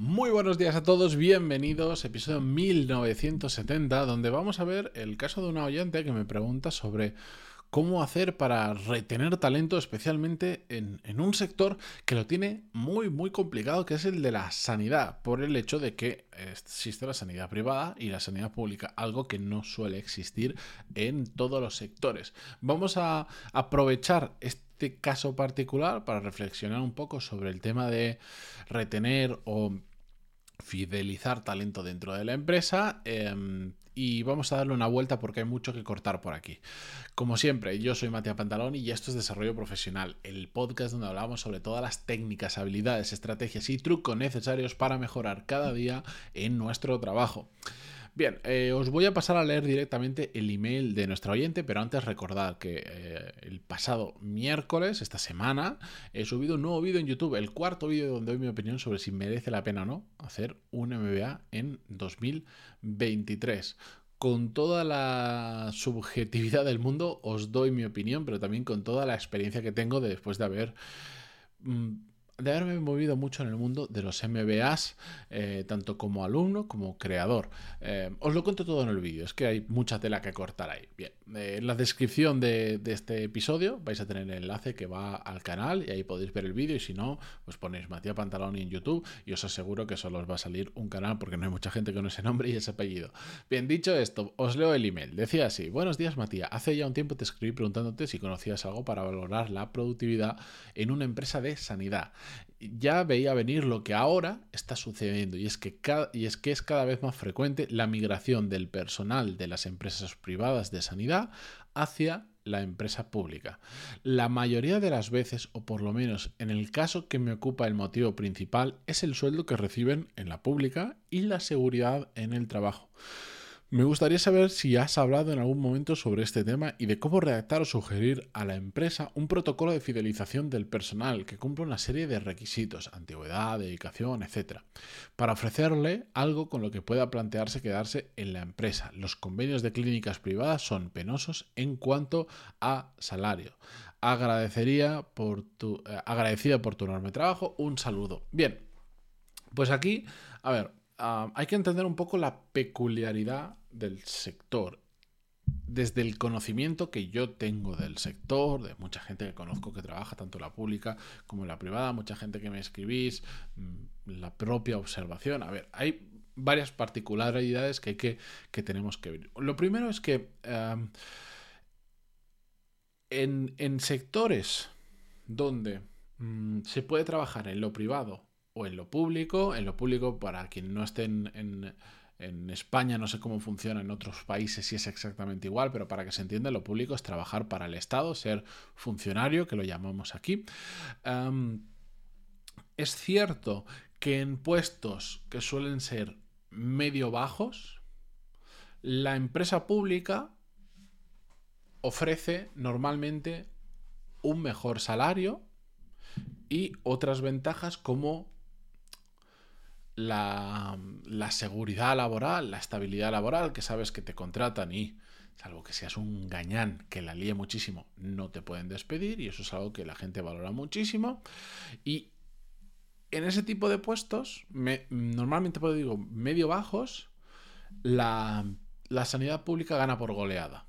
Muy buenos días a todos, bienvenidos, episodio 1970, donde vamos a ver el caso de una oyente que me pregunta sobre cómo hacer para retener talento, especialmente en, un sector que lo tiene muy, muy complicado, que es el de la sanidad, por el hecho de que existe la sanidad privada y la sanidad pública, algo que no suele existir en todos los sectores. Vamos a aprovechar este caso particular para reflexionar un poco sobre el tema de retener o fidelizar talento dentro de la empresa em, y vamos a darle una vuelta porque hay mucho que cortar por aquí. Como siempre, yo soy Matías Pantalón y esto es Desarrollo Profesional, el podcast donde hablamos sobre todas las técnicas, habilidades, estrategias y trucos necesarios para mejorar cada día en nuestro trabajo. Bien, eh, os voy a pasar a leer directamente el email de nuestra oyente, pero antes recordad que eh, el pasado miércoles, esta semana, he subido un nuevo vídeo en YouTube, el cuarto vídeo donde doy mi opinión sobre si merece la pena o no hacer un MBA en 2023 con toda la subjetividad del mundo os doy mi opinión, pero también con toda la experiencia que tengo después de haber mm, de haberme movido mucho en el mundo de los MBAs, eh, tanto como alumno como creador. Eh, os lo cuento todo en el vídeo, es que hay mucha tela que cortar ahí. Bien, eh, en la descripción de, este episodio vais a tener el enlace que va al canal y ahí podéis ver el vídeo y si no, pues ponéis Matías Pantalón en YouTube y os aseguro que solo os va a salir un canal porque no hay mucha gente con ese nombre y ese apellido. Bien, dicho esto, os leo el email. Decía así, buenos días Matías, hace ya un tiempo te escribí preguntándote si conocías algo para valorar la productividad en una empresa de sanidad ya veía venir lo que ahora está sucediendo y es, que y es que es cada vez más frecuente la migración del personal de las empresas privadas de sanidad hacia la empresa pública. La mayoría de las veces, o por lo menos en el caso que me ocupa el motivo principal, es el sueldo que reciben en la pública y la seguridad en el trabajo. Me gustaría saber si has hablado en algún momento sobre este tema y de cómo redactar o sugerir a la empresa un protocolo de fidelización del personal que cumpla una serie de requisitos, antigüedad, dedicación, etc., para ofrecerle algo con lo que pueda plantearse quedarse en la empresa. Los convenios de clínicas privadas son penosos en cuanto a salario. Agradecería por tu, eh, agradecida por tu enorme trabajo. Un saludo. Bien, pues aquí, a ver, Ah, hay que entender un poco la peculiaridad del sector. Desde el conocimiento que yo tengo del sector, de mucha gente que conozco que trabaja tanto en la pública como en la privada, mucha gente que me escribís, mm, la propia observación. A ver, hay varias particularidades que, hay que, que tenemos que ver. Lo primero es que en, en, sectores donde mm, se puede trabajar en lo privado o en lo público. En lo público, para quien no esté en, España, no sé cómo funciona en otros países si es exactamente igual, pero para que se entienda, lo público es trabajar para el Estado, ser funcionario, que lo llamamos aquí. es cierto que en puestos que suelen ser medio bajos, la empresa pública ofrece normalmente un mejor salario y otras ventajas como la, seguridad laboral, la estabilidad laboral, que sabes que te contratan y, salvo que seas un gañán que la líe muchísimo, no te pueden despedir y eso es algo que la gente valora muchísimo. Y en ese tipo de puestos, me, normalmente puedo digo medio bajos, la, la sanidad pública gana por goleada.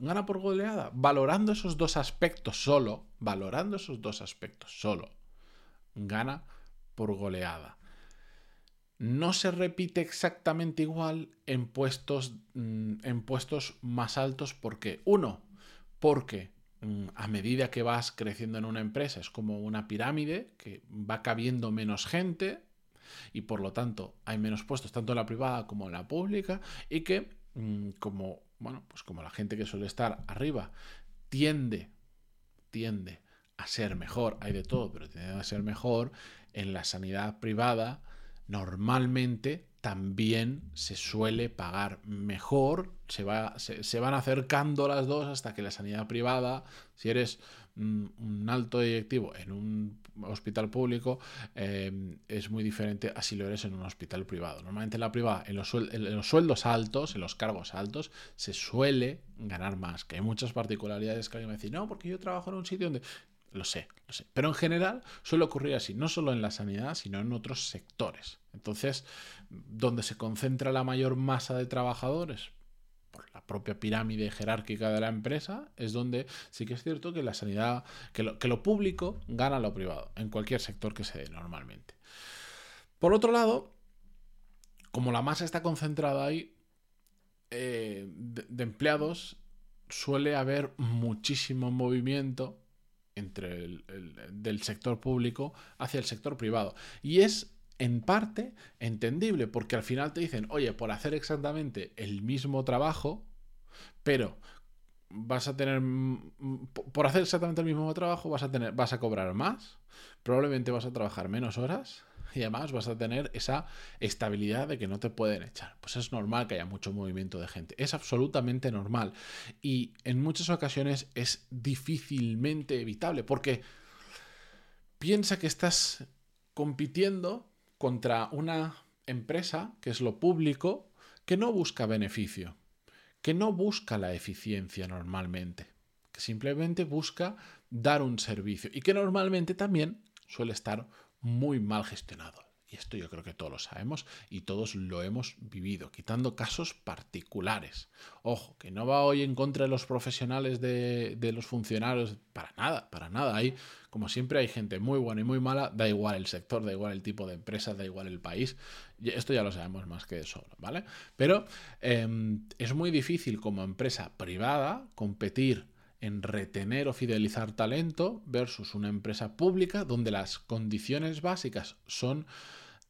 Gana por goleada, valorando esos dos aspectos solo, valorando esos dos aspectos solo, gana por goleada no se repite exactamente igual en puestos, mm, en puestos más altos. porque Uno, porque mm, a medida que vas creciendo en una empresa es como una pirámide que va cabiendo menos gente y por lo tanto hay menos puestos tanto en la privada como en la pública y que mm, como bueno pues como la gente que suele estar arriba tiende tiende a ser mejor hay de todo pero tiende a ser mejor en la sanidad privada normalmente también se suele pagar mejor, se, va, se, van acercando las dos hasta que la sanidad privada, si eres un alto directivo en un hospital público, em, es muy diferente a si lo eres en un hospital privado. Normalmente en la privada, en los, en los sueldos altos, en los cargos altos, se suele ganar más, que hay muchas particularidades que alguien me dice, no, porque yo trabajo en un sitio donde Lo sé, lo sé. Pero en general suele ocurrir así, no solo en la sanidad, sino en otros sectores. Entonces, donde se concentra la mayor masa de trabajadores, por la propia pirámide jerárquica de la empresa, es donde sí que es cierto que la sanidad, que lo, público gana lo privado, en cualquier sector que se dé normalmente. Por otro lado, como la masa está concentrada ahí, eh, de, empleados, suele haber muchísimo movimiento entre el, del sector público hacia el sector privado. Y es en parte entendible, porque al final te dicen, oye, por hacer exactamente el mismo trabajo, pero vas a tener por hacer exactamente el mismo trabajo vas a tener vas a cobrar más, probablemente vas a trabajar menos horas y además vas a tener esa estabilidad de que no te pueden echar. Pues es normal que haya mucho movimiento de gente, es absolutamente normal y en muchas ocasiones es difícilmente evitable porque piensa que estás compitiendo contra una empresa, que es lo público, que no busca beneficio, que no busca la eficiencia normalmente, que simplemente busca dar un servicio y que normalmente también suele estar muy mal gestionado. Y esto yo creo que todos lo sabemos y todos lo hemos vivido, quitando casos particulares. Ojo, que no va hoy en contra de los profesionales de, los funcionarios, para nada, para nada. Hay, como siempre, hay gente muy buena y muy mala, da igual el sector, da igual el tipo de empresa, da igual el país. Esto ya lo sabemos más que de sobra, ¿vale? Pero em, es muy difícil como empresa privada competir en retener o fidelizar talento versus una empresa pública donde las condiciones básicas son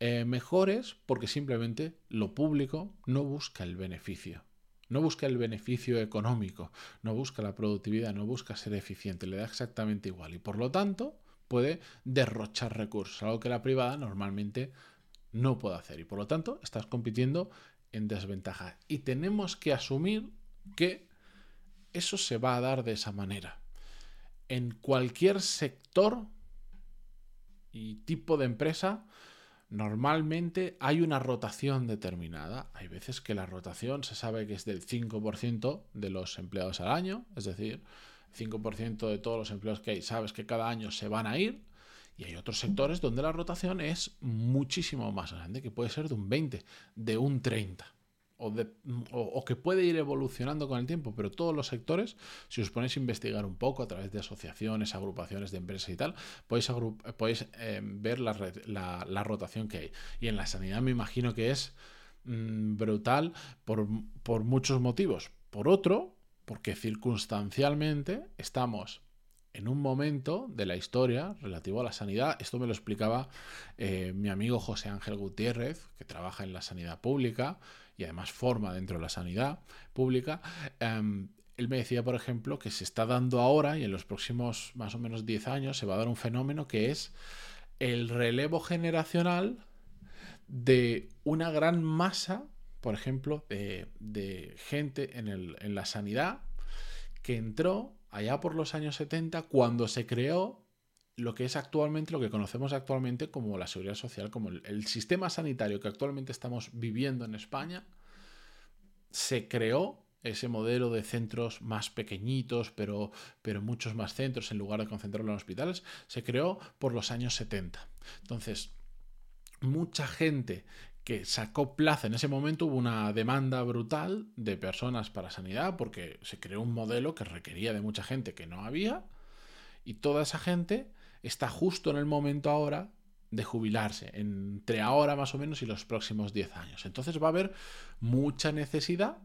eh, mejores porque simplemente lo público no busca el beneficio. No busca el beneficio económico, no busca la productividad, no busca ser eficiente, le da exactamente igual y por lo tanto puede derrochar recursos, algo que la privada normalmente no puede hacer y por lo tanto estás compitiendo en desventaja. Y tenemos que asumir que eso se va a dar de esa manera. En cualquier sector y tipo de empresa, normalmente hay una rotación determinada. Hay veces que la rotación se sabe que es del 5% de los empleados al año, es decir, 5% de todos los empleados que hay, sabes que cada año se van a ir. Y hay otros sectores donde la rotación es muchísimo más grande, que puede ser de un 20, de un 30 o, que puede ir evolucionando con el tiempo, pero todos los sectores, si os ponéis a investigar un poco a través de asociaciones, agrupaciones de empresas y tal, podéis, eh, ver la, rotación que hay. Y en la sanidad me imagino que es mm, brutal por, por muchos motivos. Por otro, porque circunstancialmente estamos en un momento de la historia relativo a la sanidad. Esto me lo explicaba eh, mi amigo José Ángel Gutiérrez, que trabaja en la sanidad pública y además forma dentro de la sanidad pública. Em, él me decía, por ejemplo, que se está dando ahora y en los próximos más o menos 10 años se va a dar un fenómeno que es el relevo generacional de una gran masa, por ejemplo, de, gente en, en la sanidad que entró allá por los años 70 cuando se creó lo que es actualmente, lo que conocemos actualmente como la seguridad social, como el, sistema sanitario que actualmente estamos viviendo en España, se creó ese modelo de centros más pequeñitos, pero, pero muchos más centros en lugar de concentrarlo en hospitales, se creó por los años 70. Entonces, mucha gente que sacó plaza. En ese momento hubo una demanda brutal de personas para sanidad porque se creó un modelo que requería de mucha gente que no había y toda esa gente está justo en el momento ahora de jubilarse, entre ahora más o menos y los próximos 10 años. Entonces va a haber mucha necesidad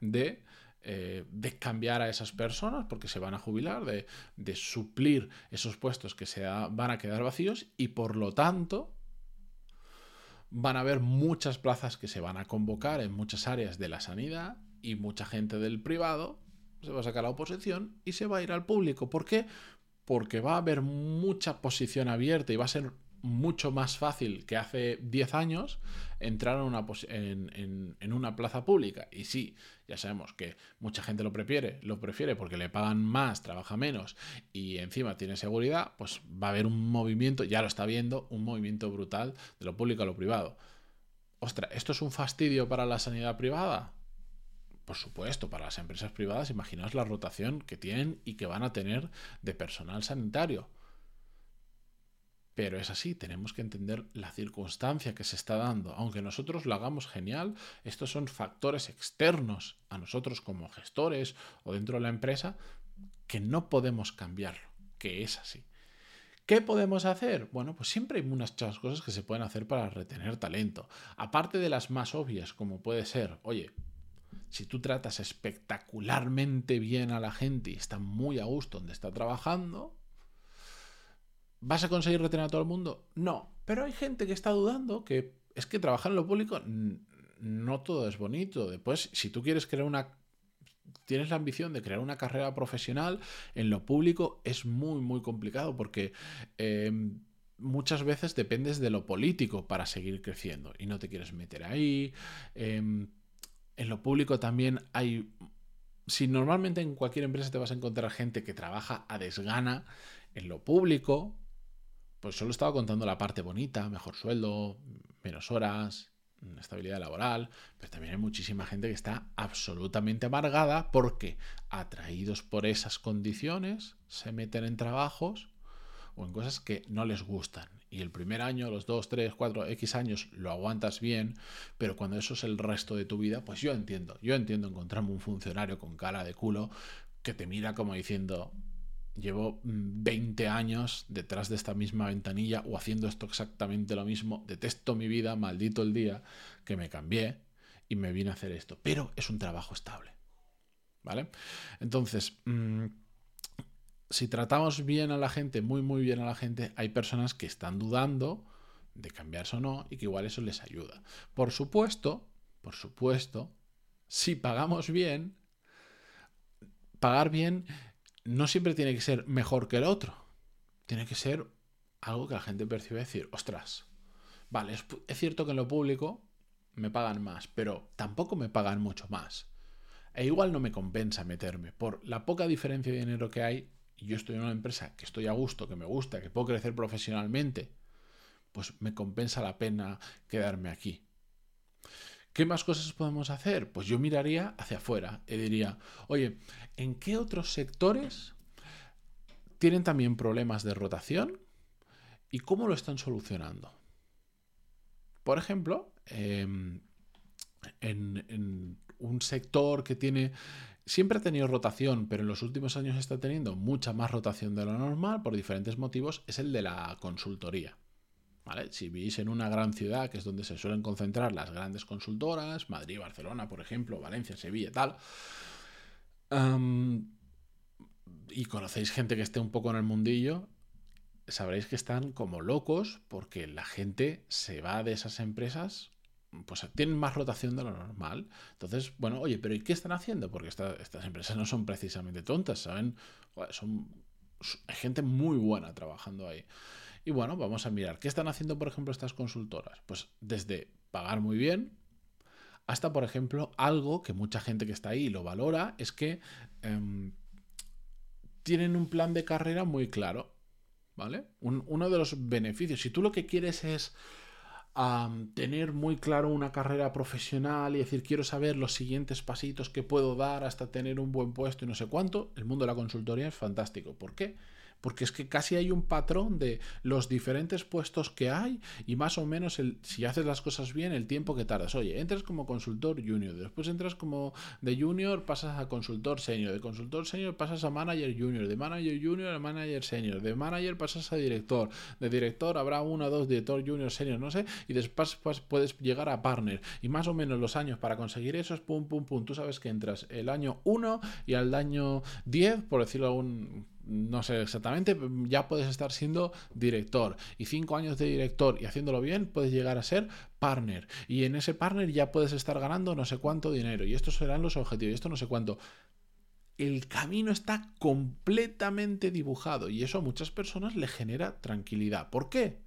de, eh, de cambiar a esas personas porque se van a jubilar, de, de suplir esos puestos que se van a quedar vacíos y por lo tanto van a haber muchas plazas que se van a convocar en muchas áreas de la sanidad y mucha gente del privado se va a sacar la oposición y se va a ir al público. ¿Por qué? Porque va a haber mucha posición abierta y va a ser mucho más fácil que hace 10 años entrar en una, en, una, plaza pública. Y sí, ya sabemos que mucha gente lo prefiere, lo prefiere porque le pagan más, trabaja menos y encima tiene seguridad, pues va a haber un movimiento, ya lo está viendo, un movimiento brutal de lo público a lo privado. Ostras, ¿esto es un fastidio para la sanidad privada? Por supuesto, para las empresas privadas, imaginaos la rotación que tienen y que van a tener de personal sanitario. Pero es así, tenemos que entender la circunstancia que se está dando. Aunque nosotros lo hagamos genial, estos son factores externos a nosotros como gestores o dentro de la empresa que no podemos cambiarlo, que es así. ¿Qué podemos hacer? Bueno, pues siempre hay muchas cosas que se pueden hacer para retener talento. Aparte de las más obvias, como puede ser, oye, si tú tratas espectacularmente bien a la gente y está muy a gusto donde está trabajando, ¿Vas a conseguir retener a todo el mundo? No. Pero hay gente que está dudando que es que trabajar en lo público no todo es bonito. Después, si tú quieres crear una tienes la ambición de crear una carrera profesional en lo público, es muy, muy complicado porque em, muchas veces dependes de lo político para seguir creciendo y no te quieres meter ahí. Em, en lo público también hay... Si normalmente en cualquier empresa te vas a encontrar gente que trabaja a desgana en lo público, pues solo estaba contando la parte bonita, mejor sueldo, menos horas, estabilidad laboral, pero también hay muchísima gente que está absolutamente amargada porque, atraídos por esas condiciones, se meten en trabajos o en cosas que no les gustan. Y el primer año, los dos, tres, cuatro, X años lo aguantas bien, pero cuando eso es el resto de tu vida, pues yo entiendo, yo entiendo encontrarme un funcionario con cara de culo que te mira como diciendo, llevo 20 mm, años detrás de esta misma ventanilla o haciendo esto exactamente lo mismo, detesto mi vida, maldito el día que me cambié y me vine a hacer esto, pero es un trabajo estable. ¿Vale? Entonces, mm, si tratamos bien a la gente, muy, muy bien a la gente, hay personas que están dudando de cambiarse o no y que igual eso les ayuda. Por supuesto, por supuesto, si pagamos bien, pagar bien no siempre tiene que ser mejor que el otro. Tiene que ser algo que la gente percibe decir, ostras, vale, es, cierto que en lo público me pagan más, pero tampoco me pagan mucho más. E igual no me compensa meterme. Por la poca diferencia de dinero que hay, y yo estoy en una empresa que estoy a gusto, que me gusta, que puedo crecer profesionalmente, pues me compensa la pena quedarme aquí. ¿Qué más cosas podemos hacer? Pues yo miraría hacia afuera y diría, oye, ¿en qué otros sectores tienen también problemas de rotación y cómo lo están solucionando? Por ejemplo, em, en, un sector que tiene siempre ha tenido rotación, pero en los últimos años está teniendo mucha más rotación de lo normal por diferentes motivos, es el de la consultoría. Si vivís en una gran ciudad, que es donde se suelen concentrar las grandes consultoras, Madrid, Barcelona, por ejemplo, Valencia, Sevilla, tal, y conocéis gente que esté un poco en el mundillo, sabréis que están como locos porque la gente se va de esas empresas, pues tienen más rotación de lo normal. Entonces, bueno, oye, pero ¿y qué están haciendo? Porque estas empresas no son precisamente tontas, ¿saben? Son, gente muy buena trabajando ahí. Y bueno, vamos a mirar qué están haciendo, por ejemplo, estas consultoras. Pues desde pagar muy bien hasta, por ejemplo, algo que mucha gente que está ahí lo valora, es que em, tienen un plan de carrera muy claro. ¿Vale? uno de los beneficios, si tú lo que quieres es tener muy claro una carrera profesional y decir quiero saber los siguientes pasitos que puedo dar hasta tener un buen puesto y no sé cuánto, el mundo de la consultoría es fantástico. ¿Por qué? Porque es que casi hay un patrón de los diferentes puestos que hay y más o menos si haces las cosas bien el tiempo que tardas. Oye, entras como consultor junior, después entras como de junior pasas a consultor senior, de consultor senior pasas a manager junior, de manager junior a manager senior, de manager pasas a director, de director habrá uno dos director junior senior, no sé, y después pues, puedes llegar a partner y más o menos los años para conseguir eso es pum pum pum. Tú sabes que entras el año 1 y al año 10, por decirlo algún no sé exactamente, ya puedes estar siendo director. Y cinco años de director y haciéndolo bien, puedes llegar a ser partner. Y en ese partner ya puedes estar ganando no sé cuánto dinero. Y estos serán los objetivos. Y esto no sé cuánto. El camino está completamente dibujado. Y eso a muchas personas le genera tranquilidad. ¿Por qué?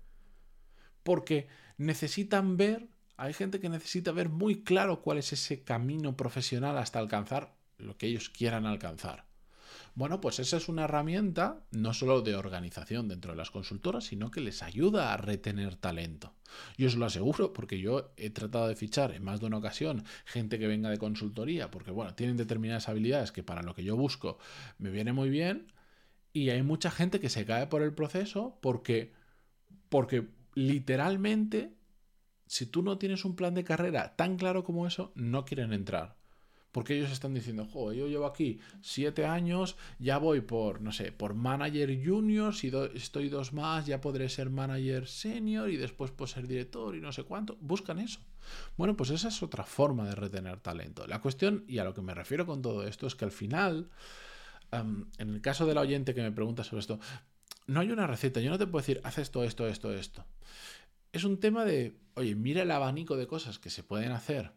Porque necesitan ver, hay gente que necesita ver muy claro cuál es ese camino profesional hasta alcanzar lo que ellos quieran alcanzar. Bueno, pues esa es una herramienta no solo de organización dentro de las consultoras, sino que les ayuda a retener talento. Yo os lo aseguro porque yo he tratado de fichar en más de una ocasión gente que venga de consultoría, porque bueno, tienen determinadas habilidades que para lo que yo busco me viene muy bien, y hay mucha gente que se cae por el proceso porque, porque literalmente, si tú no tienes un plan de carrera tan claro como eso, no quieren entrar. Porque ellos están diciendo, joder, yo llevo aquí siete años, ya voy por, no sé, por manager junior, si estoy dos más, ya podré ser manager senior y después puedo ser director y no sé cuánto. Buscan eso. Bueno, pues esa es otra forma de retener talento. La cuestión, y a lo que me refiero con todo esto, es que al final, en el caso del oyente que me pregunta sobre esto, no hay una receta. Yo no te puedo decir, haz esto, esto, esto, esto. Es un tema de, oye, mira el abanico de cosas que se pueden hacer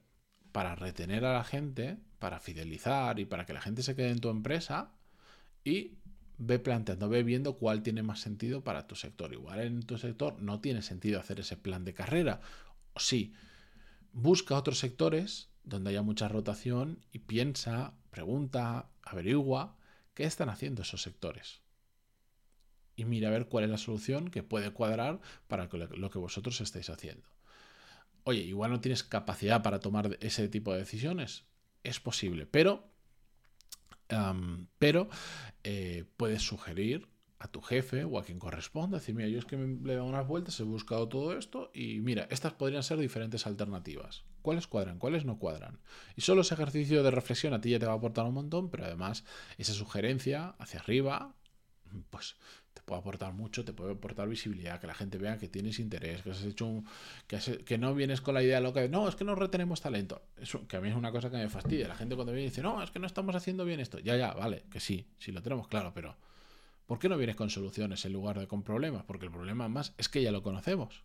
para retener a la gente, para fidelizar y para que la gente se quede en tu empresa y ve planteando, ve viendo cuál tiene más sentido para tu sector. Igual en tu sector no tiene sentido hacer ese plan de carrera. O sí, busca otros sectores donde haya mucha rotación y piensa, pregunta, averigua qué están haciendo esos sectores. Y mira a ver cuál es la solución que puede cuadrar para lo que vosotros estáis haciendo. Oye, igual no tienes capacidad para tomar ese tipo de decisiones. Es posible, pero, pero eh, puedes sugerir a tu jefe o a quien corresponda, decir, mira, yo es que me le he dado unas vueltas, he buscado todo esto y mira, estas podrían ser diferentes alternativas. ¿Cuáles cuadran? ¿Cuáles no cuadran? Y solo ese ejercicio de reflexión a ti ya te va a aportar un montón, pero además esa sugerencia hacia arriba, pues puede aportar mucho, te puede aportar visibilidad, que la gente vea que tienes interés, que has hecho un, que, que no vienes con la idea loca de no, es que no retenemos talento. Eso, que a mí es una cosa que me fastidia. La gente cuando viene dice, no, es que no estamos haciendo bien esto. Ya, ya, vale, que sí, sí lo tenemos claro, pero ¿por qué no vienes con soluciones en lugar de con problemas? Porque el problema más es que ya lo conocemos.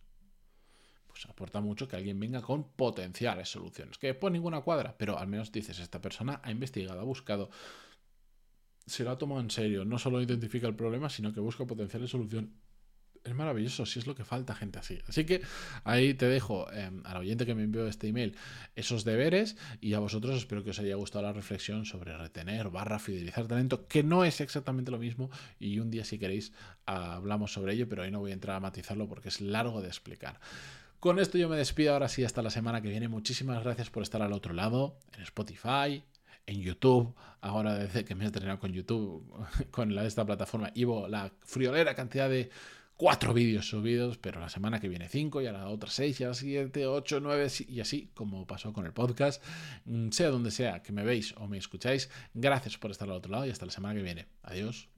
Pues aporta mucho que alguien venga con potenciales soluciones. Que después ninguna cuadra, pero al menos dices, esta persona ha investigado, ha buscado se lo ha tomado en serio. No solo identifica el problema, sino que busca potenciales solución. Es maravilloso, si es lo que falta gente así. Así que ahí te dejo em, al oyente que me envió este email esos deberes y a vosotros espero que os haya gustado la reflexión sobre retener barra fidelizar talento, que no es exactamente lo mismo y un día si queréis hablamos sobre ello, pero ahí no voy a entrar a matizarlo porque es largo de explicar. Con esto yo me despido ahora sí hasta la semana que viene. Muchísimas gracias por estar al otro lado, en Spotify, en YouTube, ahora desde que me he estrenado con YouTube, con la, esta plataforma, llevo la friolera cantidad de cuatro vídeos subidos, pero la semana que viene cinco, y a la otra seis, y a la siguiente ocho, nueve, y así como pasó con el podcast. Mm, sea donde sea que me veis o me escucháis, gracias por estar al otro lado y hasta la semana que viene. Adiós.